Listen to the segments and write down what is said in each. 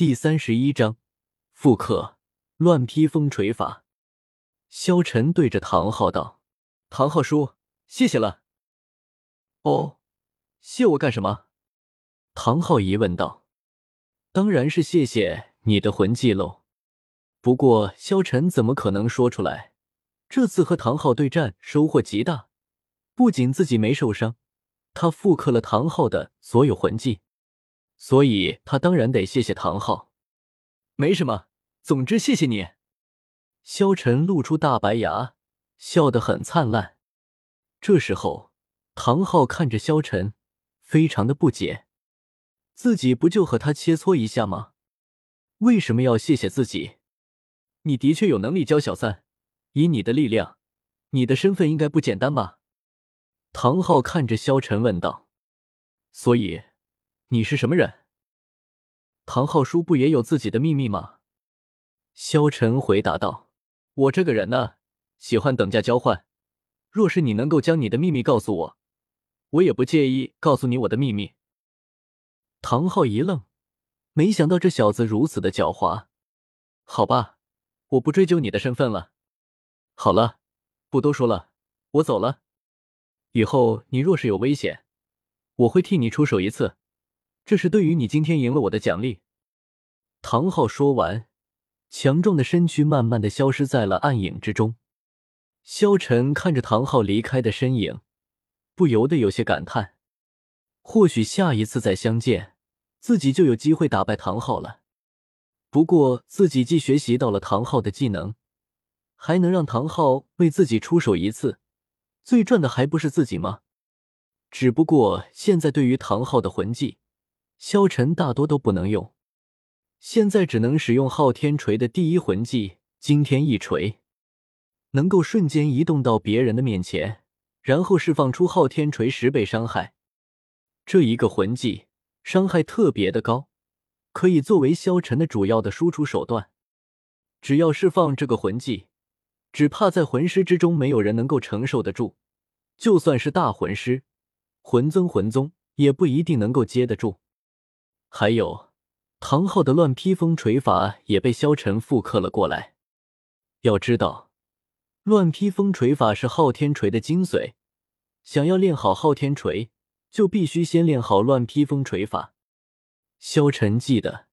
第三十一章复刻乱披风锤法。萧晨对着唐昊道：“唐昊叔，谢谢了。”“哦，谢我干什么？”唐昊疑问道。“当然是谢谢你的魂技喽。不过萧晨怎么可能说出来？这次和唐昊对战收获极大，不仅自己没受伤，他复刻了唐昊的所有魂技。”所以他当然得谢谢唐昊，没什么。总之谢谢你。萧晨露出大白牙，笑得很灿烂。这时候，唐昊看着萧晨，非常的不解，自己不就和他切磋一下吗？为什么要谢谢自己？你的确有能力教小三，以你的力量，你的身份应该不简单吧？唐昊看着萧晨问道。所以。你是什么人？唐昊叔不也有自己的秘密吗？萧晨回答道：“我这个人呢，喜欢等价交换。若是你能够将你的秘密告诉我，我也不介意告诉你我的秘密。”唐昊一愣，没想到这小子如此的狡猾。好吧，我不追究你的身份了。好了，不多说了，我走了。以后你若是有危险，我会替你出手一次。这是对于你今天赢了我的奖励。唐昊说完，强壮的身躯慢慢的消失在了暗影之中。萧晨看着唐昊离开的身影，不由得有些感叹：或许下一次再相见，自己就有机会打败唐昊了。不过，自己既学习到了唐昊的技能，还能让唐昊为自己出手一次，最赚的还不是自己吗？只不过现在对于唐昊的魂技。萧晨大多都不能用，现在只能使用昊天锤的第一魂技惊天一锤，能够瞬间移动到别人的面前，然后释放出昊天锤十倍伤害。这一个魂技伤害特别的高，可以作为萧晨的主要的输出手段。只要释放这个魂技，只怕在魂师之中没有人能够承受得住，就算是大魂师、魂尊、魂宗也不一定能够接得住。还有，唐昊的乱披风锤法也被萧晨复刻了过来。要知道，乱披风锤法是昊天锤的精髓。想要练好昊天锤，就必须先练好乱披风锤法。萧晨记得，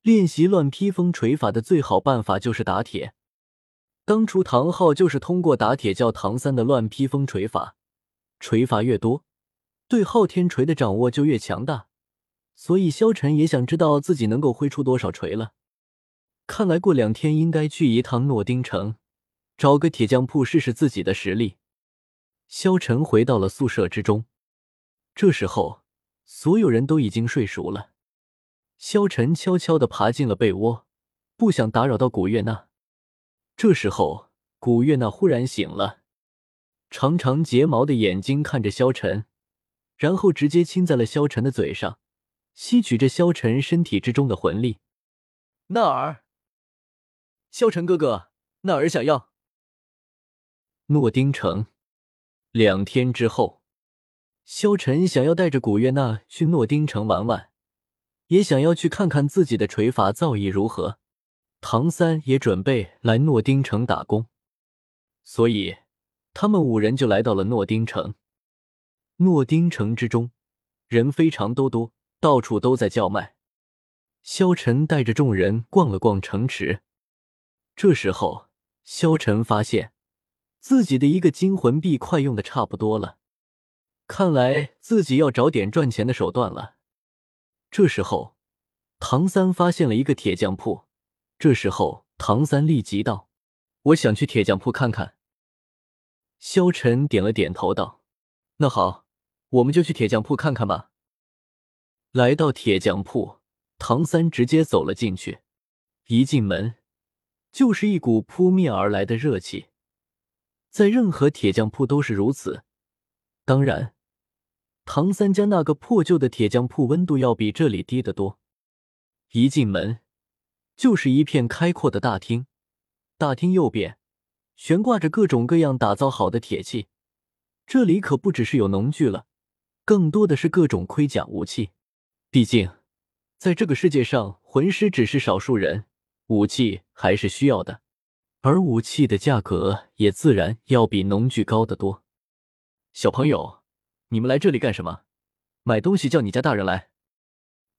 练习乱披风锤法的最好办法就是打铁。当初唐昊就是通过打铁教唐三的乱披风锤法，锤法越多，对昊天锤的掌握就越强大。所以，萧晨也想知道自己能够挥出多少锤了。看来过两天应该去一趟诺丁城，找个铁匠铺试试自己的实力。萧晨回到了宿舍之中，这时候所有人都已经睡熟了。萧晨悄悄地爬进了被窝，不想打扰到古月娜。这时候，古月娜忽然醒了，长长睫毛的眼睛看着萧晨，然后直接亲在了萧晨的嘴上。吸取着萧晨身体之中的魂力，纳儿，萧晨哥哥，纳儿想要。诺丁城，两天之后，萧晨想要带着古月娜去诺丁城玩玩，也想要去看看自己的锤法造诣如何。唐三也准备来诺丁城打工，所以他们五人就来到了诺丁城。诺丁城之中，人非常多多。到处都在叫卖。萧晨带着众人逛了逛城池，这时候，萧晨发现自己的一个金魂币快用的差不多了，看来自己要找点赚钱的手段了。这时候，唐三发现了一个铁匠铺。这时候，唐三立即道：“我想去铁匠铺看看。”萧晨点了点头，道：“那好，我们就去铁匠铺看看吧。”来到铁匠铺，唐三直接走了进去。一进门，就是一股扑面而来的热气，在任何铁匠铺都是如此。当然，唐三家那个破旧的铁匠铺温度要比这里低得多。一进门，就是一片开阔的大厅，大厅右边悬挂着各种各样打造好的铁器。这里可不只是有农具了，更多的是各种盔甲武器。毕竟，在这个世界上，魂师只是少数人，武器还是需要的，而武器的价格也自然要比农具高得多。小朋友，你们来这里干什么？买东西叫你家大人来，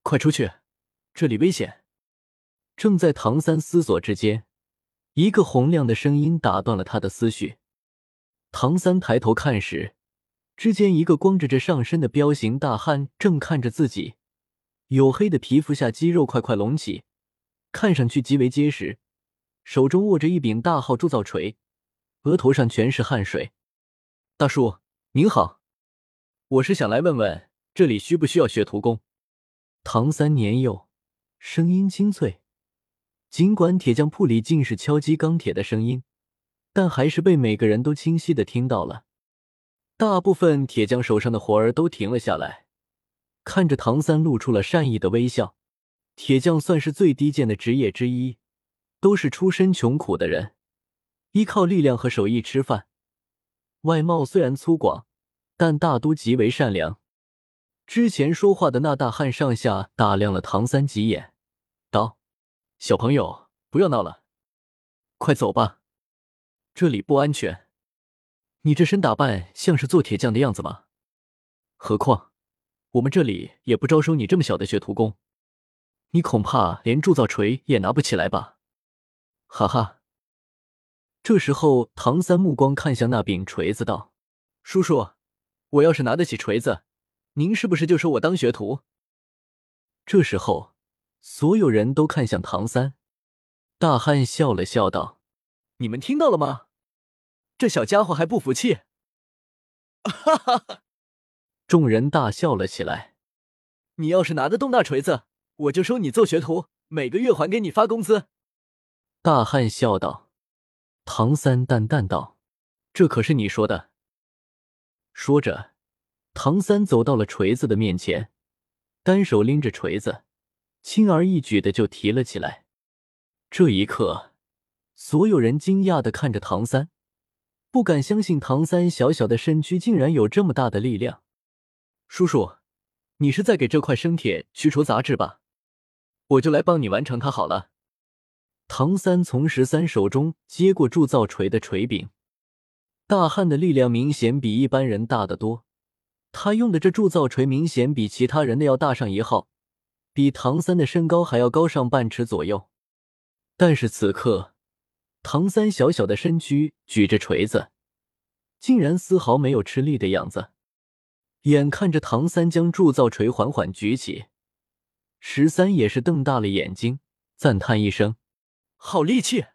快出去，这里危险！正在唐三思索之间，一个洪亮的声音打断了他的思绪。唐三抬头看时，只见一个光着着上身的彪形大汉正看着自己，黝黑的皮肤下肌肉块块隆起，看上去极为结实，手中握着一柄大号铸造锤，额头上全是汗水。大叔您好，我是想来问问这里需不需要学徒工。唐三年幼，声音清脆。尽管铁匠铺里尽是敲击钢铁的声音，但还是被每个人都清晰的听到了。大部分铁匠手上的活儿都停了下来，看着唐三，露出了善意的微笑。铁匠算是最低贱的职业之一，都是出身穷苦的人，依靠力量和手艺吃饭。外貌虽然粗犷，但大都极为善良。之前说话的那大汉上下打量了唐三几眼，道。小朋友，不要闹了，快走吧，这里不安全。你这身打扮像是做铁匠的样子吗？何况我们这里也不招收你这么小的学徒工，你恐怕连铸造锤也拿不起来吧？哈哈。这时候，唐三目光看向那柄锤子，道：“叔叔，我要是拿得起锤子，您是不是就收我当学徒？”这时候。所有人都看向唐三，大汉笑了笑道：“你们听到了吗？这小家伙还不服气！”哈哈哈！众人大笑了起来。你要是拿得动那锤子，我就收你做学徒，每个月还给你发工资。”大汉笑道。唐三淡淡道：“这可是你说的。”说着，唐三走到了锤子的面前，单手拎着锤子。轻而易举的就提了起来。这一刻，所有人惊讶的看着唐三，不敢相信唐三小小的身躯竟然有这么大的力量。叔叔，你是在给这块生铁去除杂质吧？我就来帮你完成它好了。唐三从十三手中接过铸造锤的锤柄，大汉的力量明显比一般人大得多。他用的这铸造锤明显比其他人的要大上一号。比唐三的身高还要高上半尺左右，但是此刻，唐三小小的身躯举着锤子，竟然丝毫没有吃力的样子。眼看着唐三将铸造锤缓缓举起，十三也是瞪大了眼睛，赞叹一声：“好力气！”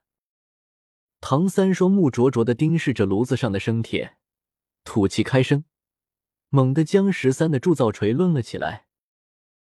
唐三双目灼灼的盯视着炉子上的生铁，吐气开声，猛地将十三的铸造锤抡了起来。